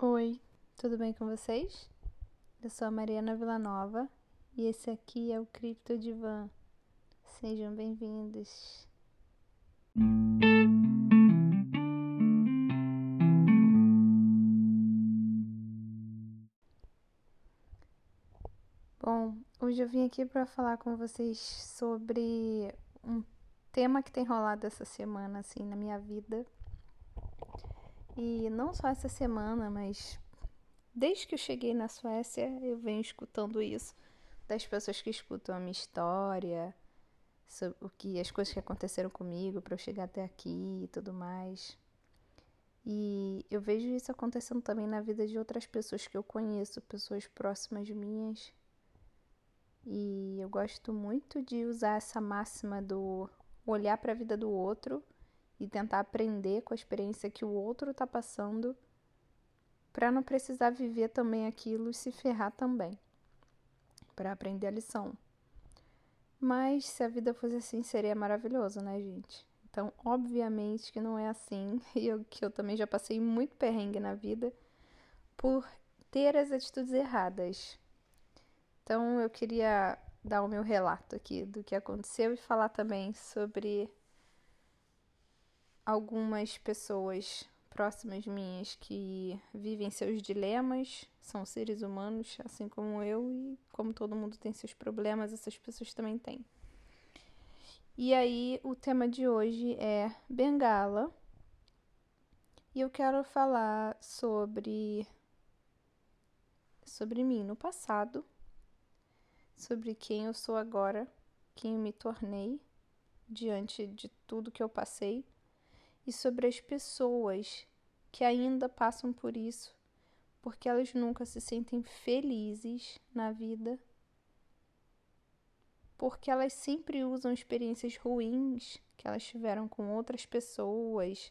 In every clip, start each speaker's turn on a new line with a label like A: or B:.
A: Oi, tudo bem com vocês? Eu sou a Mariana Villanova e esse aqui é o Cripto Divan. Sejam bem-vindos. Bom, hoje eu vim aqui para falar com vocês sobre um tema que tem rolado essa semana assim na minha vida e não só essa semana, mas desde que eu cheguei na Suécia, eu venho escutando isso das pessoas que escutam a minha história, o que as coisas que aconteceram comigo para eu chegar até aqui e tudo mais. E eu vejo isso acontecendo também na vida de outras pessoas que eu conheço, pessoas próximas minhas. E eu gosto muito de usar essa máxima do olhar para a vida do outro e tentar aprender com a experiência que o outro está passando para não precisar viver também aquilo e se ferrar também, para aprender a lição. Mas se a vida fosse assim, seria maravilhoso, né, gente? Então, obviamente que não é assim, e eu, que eu também já passei muito perrengue na vida por ter as atitudes erradas. Então, eu queria dar o meu relato aqui do que aconteceu e falar também sobre algumas pessoas próximas minhas que vivem seus dilemas, são seres humanos, assim como eu, e como todo mundo tem seus problemas, essas pessoas também têm. E aí, o tema de hoje é Bengala. E eu quero falar sobre sobre mim no passado, sobre quem eu sou agora, quem eu me tornei diante de tudo que eu passei e sobre as pessoas que ainda passam por isso, porque elas nunca se sentem felizes na vida, porque elas sempre usam experiências ruins que elas tiveram com outras pessoas,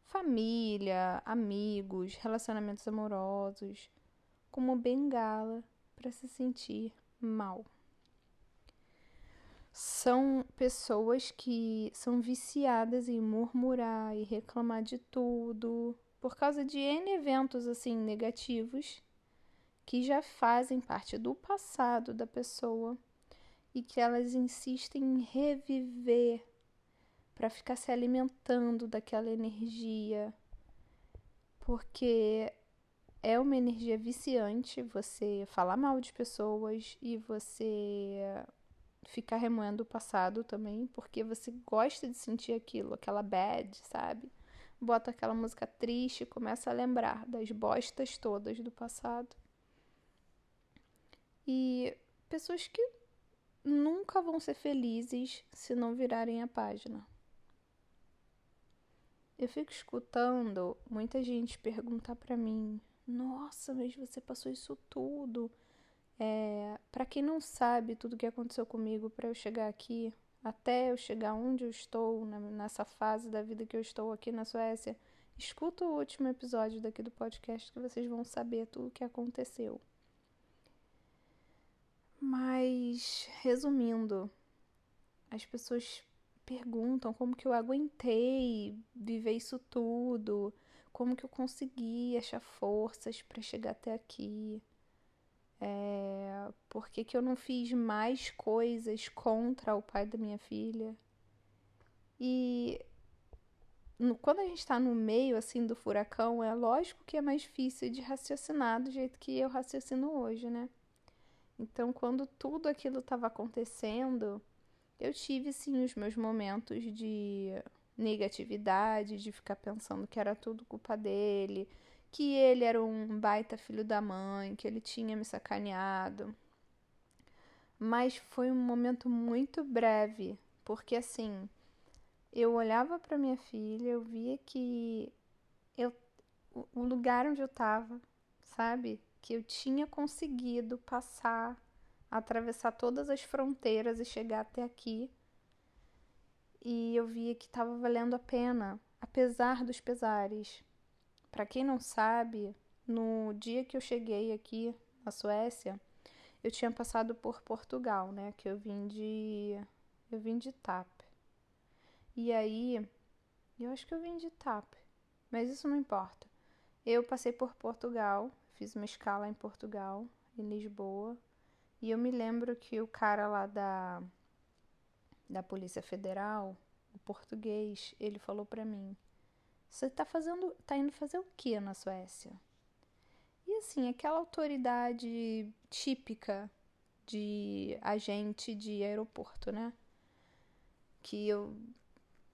A: família, amigos, relacionamentos amorosos, como bengala para se sentir mal são pessoas que são viciadas em murmurar e reclamar de tudo por causa de N eventos assim negativos que já fazem parte do passado da pessoa e que elas insistem em reviver para ficar se alimentando daquela energia, porque é uma energia viciante você falar mal de pessoas e você ficar remoendo o passado também, porque você gosta de sentir aquilo, aquela bad, sabe? Bota aquela música triste e começa a lembrar das bostas todas do passado. E pessoas que nunca vão ser felizes se não virarem a página. Eu fico escutando muita gente perguntar para mim: "Nossa, mas você passou isso tudo?" É, para quem não sabe tudo que aconteceu comigo para eu chegar aqui, até eu chegar onde eu estou, nessa fase da vida que eu estou aqui na Suécia, escuta o último episódio daqui do podcast que vocês vão saber tudo o que aconteceu. Mas, resumindo, as pessoas perguntam como que eu aguentei viver isso tudo, como que eu consegui achar forças para chegar até aqui. É, por que, que eu não fiz mais coisas contra o pai da minha filha? E no, quando a gente está no meio assim do furacão, é lógico que é mais difícil de raciocinar do jeito que eu raciocino hoje, né? Então, quando tudo aquilo estava acontecendo, eu tive sim os meus momentos de negatividade, de ficar pensando que era tudo culpa dele, que ele era um baita filho da mãe, que ele tinha me sacaneado. Mas foi um momento muito breve, porque assim, eu olhava para minha filha, eu via que eu o lugar onde eu estava, sabe? Que eu tinha conseguido passar, atravessar todas as fronteiras e chegar até aqui. E eu via que estava valendo a pena, apesar dos pesares. Para quem não sabe, no dia que eu cheguei aqui na Suécia, eu tinha passado por Portugal, né? Que eu vim de eu vim de TAP. E aí, eu acho que eu vim de TAP, mas isso não importa. Eu passei por Portugal, fiz uma escala em Portugal, em Lisboa, e eu me lembro que o cara lá da da Polícia Federal, o português, ele falou para mim: "Você tá fazendo, tá indo fazer o que na Suécia?" E assim, aquela autoridade típica de agente de aeroporto, né? Que eu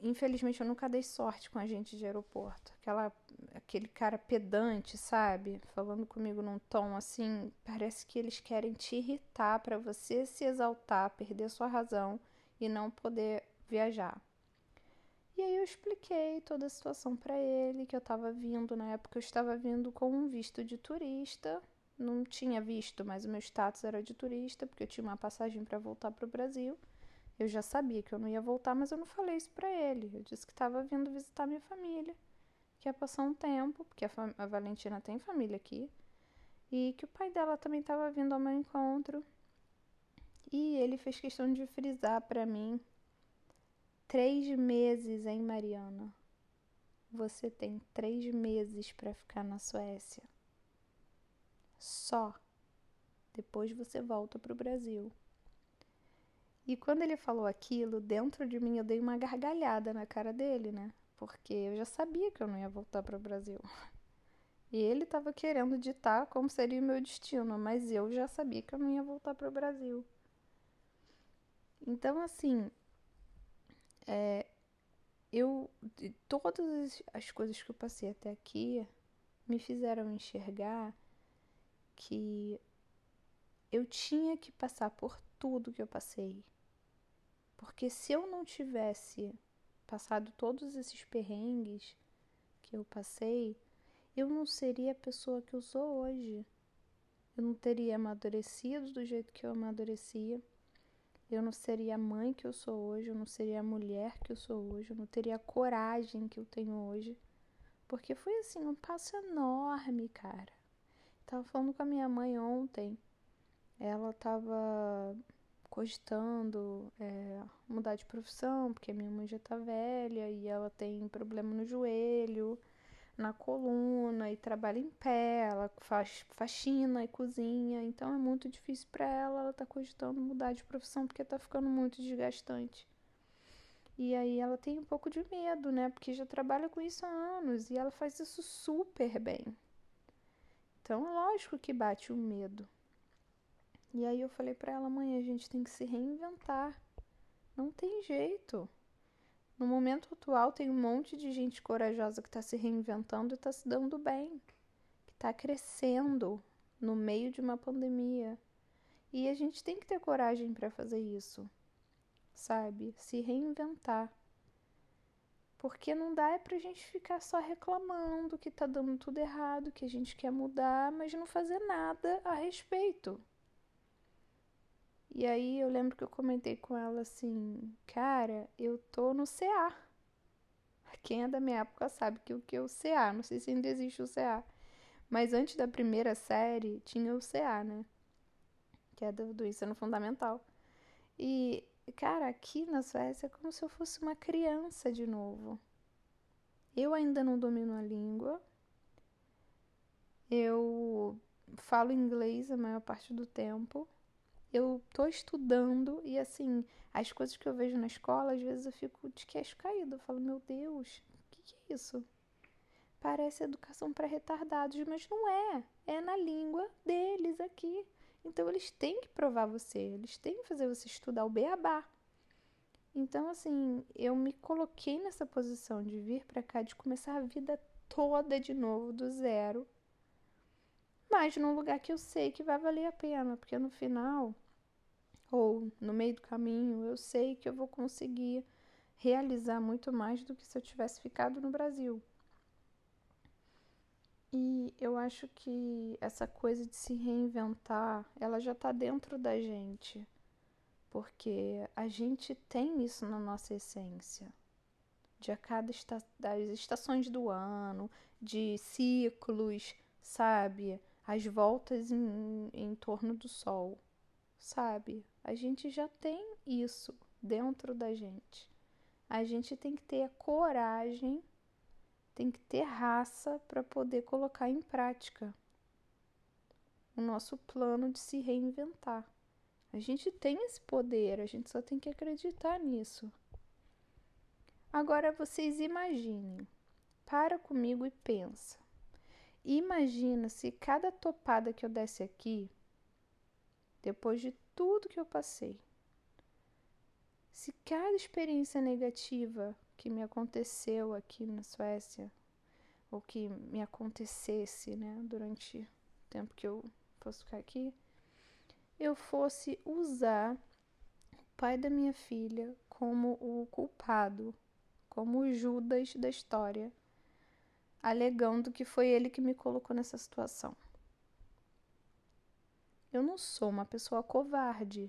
A: infelizmente eu nunca dei sorte com agente de aeroporto. Aquela aquele cara pedante, sabe? Falando comigo num tom assim, parece que eles querem te irritar para você se exaltar, perder sua razão e não poder viajar. E aí eu expliquei toda a situação para ele, que eu estava vindo, na época eu estava vindo com um visto de turista, não tinha visto, mas o meu status era de turista, porque eu tinha uma passagem para voltar para o Brasil. Eu já sabia que eu não ia voltar, mas eu não falei isso para ele. Eu disse que estava vindo visitar minha família, que ia passar um tempo, porque a, a Valentina tem família aqui, e que o pai dela também estava vindo ao meu encontro. E ele fez questão de frisar para mim Três meses, hein, Mariana? Você tem três meses para ficar na Suécia. Só. Depois você volta para o Brasil. E quando ele falou aquilo, dentro de mim eu dei uma gargalhada na cara dele, né? Porque eu já sabia que eu não ia voltar para o Brasil. E ele estava querendo ditar como seria o meu destino, mas eu já sabia que eu não ia voltar para o Brasil. Então, assim, é, eu todas as coisas que eu passei até aqui me fizeram enxergar que eu tinha que passar por tudo que eu passei. Porque se eu não tivesse passado todos esses perrengues que eu passei, eu não seria a pessoa que eu sou hoje. Eu não teria amadurecido do jeito que eu amadurecia eu não seria a mãe que eu sou hoje, eu não seria a mulher que eu sou hoje, eu não teria a coragem que eu tenho hoje. Porque foi assim, um passo enorme, cara. Tava falando com a minha mãe ontem. Ela tava cogitando é, mudar de profissão, porque a minha mãe já tá velha e ela tem problema no joelho na coluna e trabalha em pé, ela faz faxina e cozinha, então é muito difícil para ela, ela tá cogitando mudar de profissão porque tá ficando muito desgastante. E aí ela tem um pouco de medo, né? Porque já trabalha com isso há anos e ela faz isso super bem. Então é lógico que bate o medo. E aí eu falei para ela, mãe, a gente tem que se reinventar. Não tem jeito. No momento atual, tem um monte de gente corajosa que está se reinventando e está se dando bem, que está crescendo no meio de uma pandemia. E a gente tem que ter coragem para fazer isso, sabe? Se reinventar. Porque não dá é pra gente ficar só reclamando que tá dando tudo errado, que a gente quer mudar, mas não fazer nada a respeito. E aí eu lembro que eu comentei com ela assim, cara, eu tô no CA. Quem é da minha época sabe que o que é o CA, não sei se ainda existe o CA. Mas antes da primeira série tinha o CA, né? Que é do, do ensino fundamental. E, cara, aqui na Suécia é como se eu fosse uma criança de novo. Eu ainda não domino a língua. Eu falo inglês a maior parte do tempo eu tô estudando e assim, as coisas que eu vejo na escola, às vezes eu fico de queixo caído. Eu falo, meu Deus, o que, que é isso? Parece educação para retardados, mas não é. É na língua deles aqui. Então eles têm que provar você, eles têm que fazer você estudar o beabá. Então, assim, eu me coloquei nessa posição de vir para cá, de começar a vida toda de novo, do zero, mas num lugar que eu sei que vai valer a pena, porque no final ou no meio do caminho, eu sei que eu vou conseguir realizar muito mais do que se eu tivesse ficado no Brasil. E eu acho que essa coisa de se reinventar, ela já está dentro da gente, porque a gente tem isso na nossa essência. De a cada esta das estações do ano, de ciclos, sabe? As voltas em, em torno do sol, sabe? A gente já tem isso dentro da gente. A gente tem que ter a coragem tem que ter raça para poder colocar em prática o nosso plano de se reinventar. A gente tem esse poder, a gente só tem que acreditar nisso. Agora vocês imaginem, para comigo e pensa. Imagina se cada topada que eu desse aqui, depois de tudo que eu passei, se cada experiência negativa que me aconteceu aqui na Suécia, ou que me acontecesse, né, durante o tempo que eu fosse ficar aqui, eu fosse usar o pai da minha filha como o culpado, como o Judas da história, alegando que foi ele que me colocou nessa situação. Eu não sou uma pessoa covarde.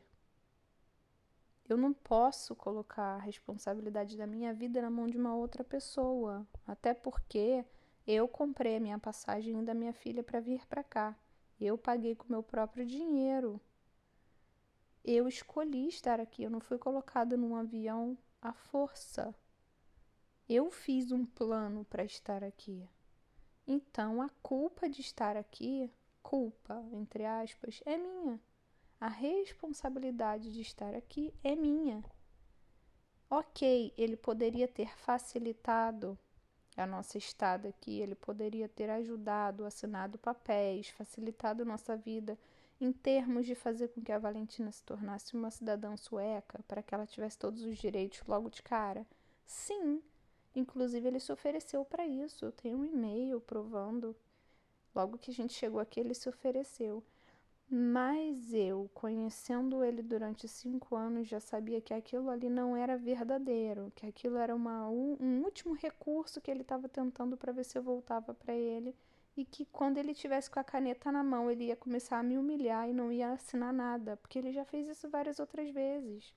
A: Eu não posso colocar a responsabilidade da minha vida na mão de uma outra pessoa, até porque eu comprei a minha passagem da minha filha para vir para cá. Eu paguei com meu próprio dinheiro. Eu escolhi estar aqui, eu não fui colocada num avião à força. Eu fiz um plano para estar aqui. Então a culpa de estar aqui, culpa, entre aspas, é minha. A responsabilidade de estar aqui é minha. Ok, ele poderia ter facilitado a nossa estada aqui, ele poderia ter ajudado, assinado papéis, facilitado nossa vida em termos de fazer com que a Valentina se tornasse uma cidadã sueca, para que ela tivesse todos os direitos logo de cara? Sim, inclusive ele se ofereceu para isso. Eu tenho um e-mail provando. Logo que a gente chegou aqui, ele se ofereceu. Mas eu, conhecendo ele durante cinco anos, já sabia que aquilo ali não era verdadeiro, que aquilo era uma, um, último recurso que ele estava tentando para ver se eu voltava para ele e que quando ele tivesse com a caneta na mão ele ia começar a me humilhar e não ia assinar nada, porque ele já fez isso várias outras vezes.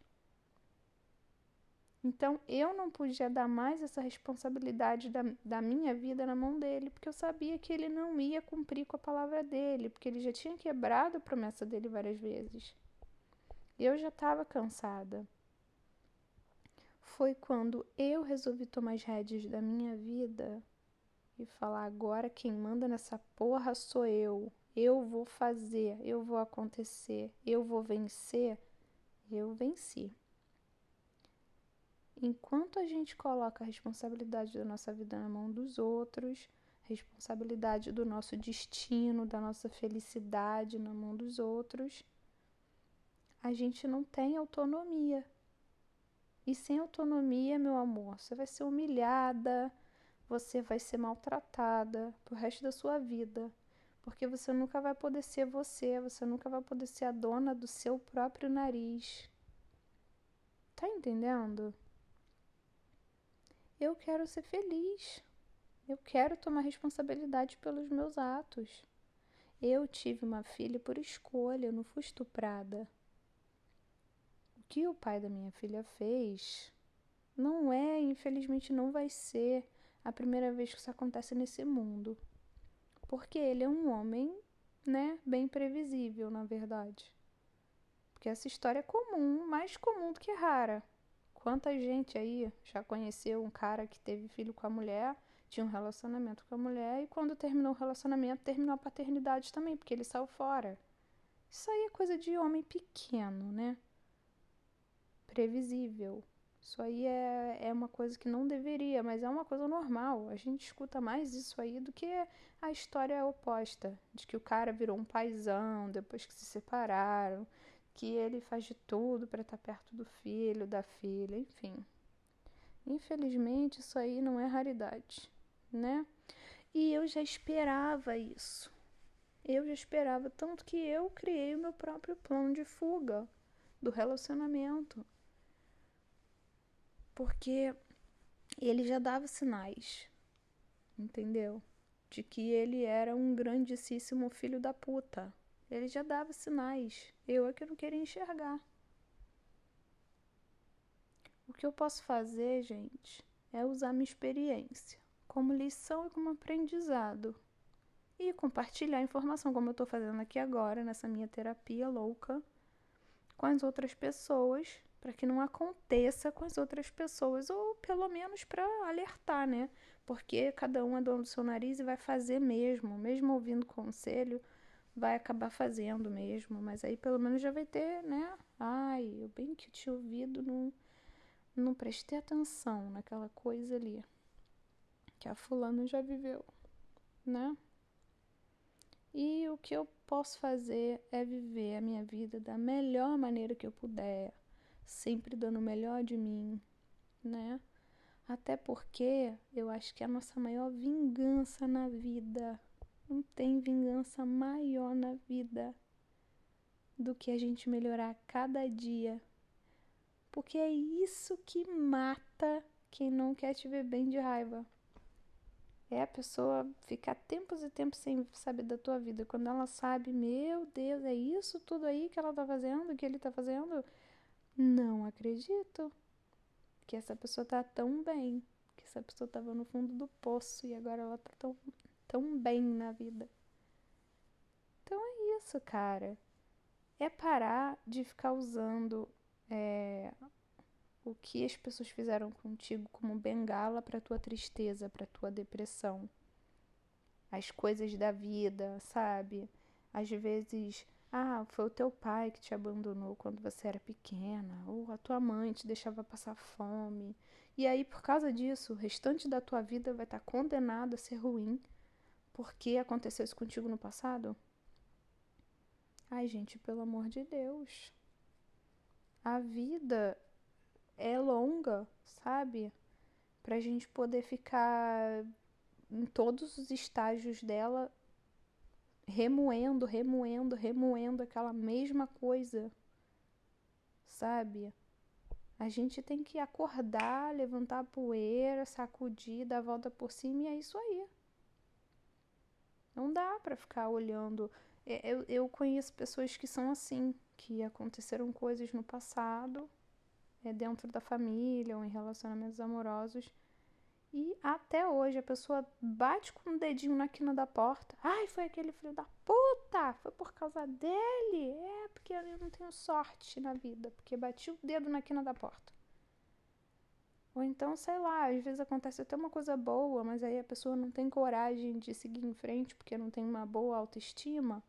A: Então eu não podia dar mais essa responsabilidade da, da minha vida na mão dele, porque eu sabia que ele não ia cumprir com a palavra dele, porque ele já tinha quebrado a promessa dele várias vezes. Eu já estava cansada. Foi quando eu resolvi tomar as rédeas da minha vida e falar: agora quem manda nessa porra sou eu. Eu vou fazer, eu vou acontecer, eu vou vencer. Eu venci. Enquanto a gente coloca a responsabilidade da nossa vida na mão dos outros, responsabilidade do nosso destino, da nossa felicidade na mão dos outros, a gente não tem autonomia. E sem autonomia, meu amor, você vai ser humilhada, você vai ser maltratada pro resto da sua vida. Porque você nunca vai poder ser você, você nunca vai poder ser a dona do seu próprio nariz. Tá entendendo? Eu quero ser feliz. Eu quero tomar responsabilidade pelos meus atos. Eu tive uma filha por escolha, eu não fui estuprada. O que o pai da minha filha fez não é, infelizmente, não vai ser a primeira vez que isso acontece nesse mundo. Porque ele é um homem, né, bem previsível, na verdade. Porque essa história é comum, mais comum do que rara. Quanta gente aí já conheceu um cara que teve filho com a mulher, tinha um relacionamento com a mulher e quando terminou o relacionamento, terminou a paternidade também, porque ele saiu fora. Isso aí é coisa de homem pequeno, né? Previsível. Isso aí é, é uma coisa que não deveria, mas é uma coisa normal. A gente escuta mais isso aí do que a história oposta, de que o cara virou um paizão depois que se separaram, que ele faz de tudo para estar tá perto do filho, da filha, enfim. Infelizmente, isso aí não é raridade, né? E eu já esperava isso. Eu já esperava, tanto que eu criei o meu próprio plano de fuga do relacionamento. Porque ele já dava sinais, entendeu? De que ele era um grandíssimo filho da puta. Ele já dava sinais. Eu é que não queria enxergar. O que eu posso fazer, gente, é usar minha experiência como lição e como aprendizado. E compartilhar informação, como eu estou fazendo aqui agora, nessa minha terapia louca, com as outras pessoas, para que não aconteça com as outras pessoas, ou pelo menos para alertar, né? porque cada um é dono do seu nariz e vai fazer mesmo, mesmo ouvindo conselho, vai acabar fazendo mesmo, mas aí pelo menos já vai ter, né? Ai, eu bem que tinha ouvido, não, não prestei atenção naquela coisa ali que a fulana já viveu, né? E o que eu posso fazer é viver a minha vida da melhor maneira que eu puder, sempre dando o melhor de mim, né? Até porque eu acho que a nossa maior vingança na vida, não tem vingança maior na vida do que a gente melhorar cada dia. Porque é isso que mata quem não quer te ver bem de raiva é a pessoa ficar tempos e tempos sem saber da tua vida. Quando ela sabe, meu Deus, é isso tudo aí que ela tá fazendo, que ele tá fazendo? Não acredito que essa pessoa tá tão bem, que essa pessoa tava no fundo do poço e agora ela tá tão, tão bem na vida. Então é isso, cara. É parar de ficar usando é, o que as pessoas fizeram contigo como bengala para tua tristeza, para tua depressão. As coisas da vida, sabe? Às vezes, ah, foi o teu pai que te abandonou quando você era pequena, ou a tua mãe te deixava passar fome. E aí, por causa disso, o restante da tua vida vai estar tá condenado a ser ruim porque aconteceu isso contigo no passado? Ai, gente, pelo amor de Deus. A vida é longa, sabe? Pra gente poder ficar em todos os estágios dela remoendo, remoendo, remoendo aquela mesma coisa, sabe? A gente tem que acordar, levantar a poeira, sacudir, dar a volta por cima e é isso aí. Não dá para ficar olhando. É, eu, eu conheço pessoas que são assim, que aconteceram coisas no passado é, dentro da família ou em relacionamentos amorosos. E até hoje a pessoa bate com o dedinho na quina da porta. Ai, foi aquele filho da puta! Foi por causa dele! É, porque eu não tenho sorte na vida, porque bati o dedo na quina da porta. Ou então, sei lá, às vezes acontece até uma coisa boa, mas aí a pessoa não tem coragem de seguir em frente porque não tem uma boa autoestima.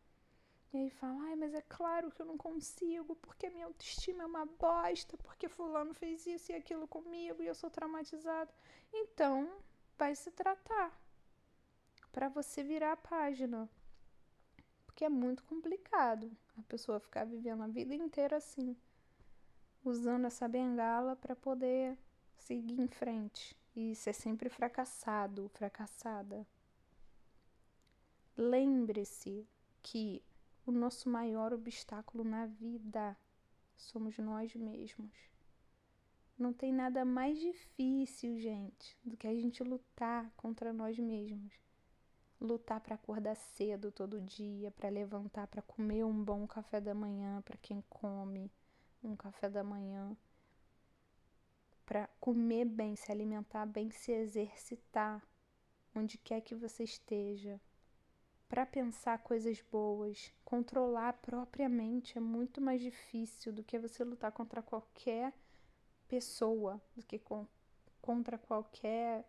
A: E aí fala, ai, mas é claro que eu não consigo, porque a minha autoestima é uma bosta, porque fulano fez isso e aquilo comigo e eu sou traumatizado. Então, vai se tratar para você virar a página. Porque é muito complicado a pessoa ficar vivendo a vida inteira assim, usando essa bengala para poder seguir em frente e ser sempre fracassado, fracassada. Lembre-se que o nosso maior obstáculo na vida somos nós mesmos. Não tem nada mais difícil, gente, do que a gente lutar contra nós mesmos. Lutar para acordar cedo todo dia, para levantar, para comer um bom café da manhã para quem come um café da manhã, para comer bem, se alimentar bem, se exercitar onde quer que você esteja, para pensar coisas boas, controlar propriamente é muito mais difícil do que você lutar contra qualquer pessoa, do que com, contra qualquer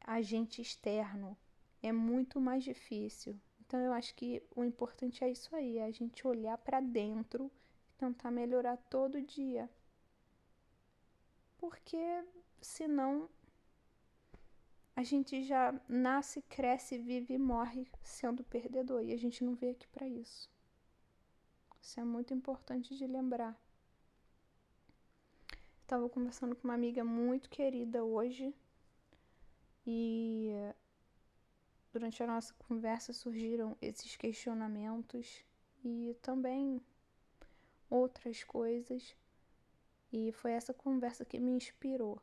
A: agente externo. É muito mais difícil. Então eu acho que o importante é isso aí, é a gente olhar para dentro e tentar melhorar todo dia. Porque senão a gente já nasce, cresce, vive e morre sendo perdedor e a gente não veio aqui para isso. Isso é muito importante de lembrar. Estava conversando com uma amiga muito querida hoje e durante a nossa conversa surgiram esses questionamentos e também outras coisas. E foi essa conversa que me inspirou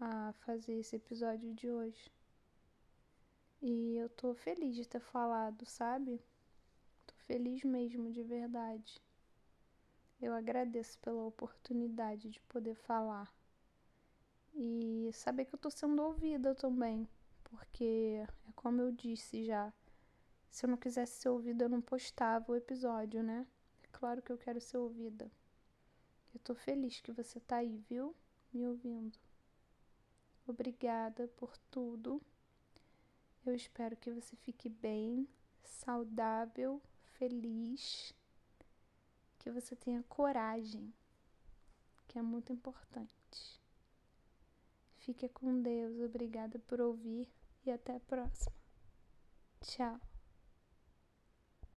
A: a fazer esse episódio de hoje. E eu tô feliz de ter falado, sabe? Tô feliz mesmo, de verdade. Eu agradeço pela oportunidade de poder falar. E saber que eu tô sendo ouvida também. Porque é como eu disse já. Se eu não quisesse ser ouvida, eu não postava o episódio, né? É claro que eu quero ser ouvida. Eu tô feliz que você tá aí, viu? Me ouvindo. Obrigada por tudo Eu espero que você fique bem, saudável, feliz, que você tenha coragem, que é muito importante. Fique com Deus, obrigada por ouvir e até a próxima. Tchau.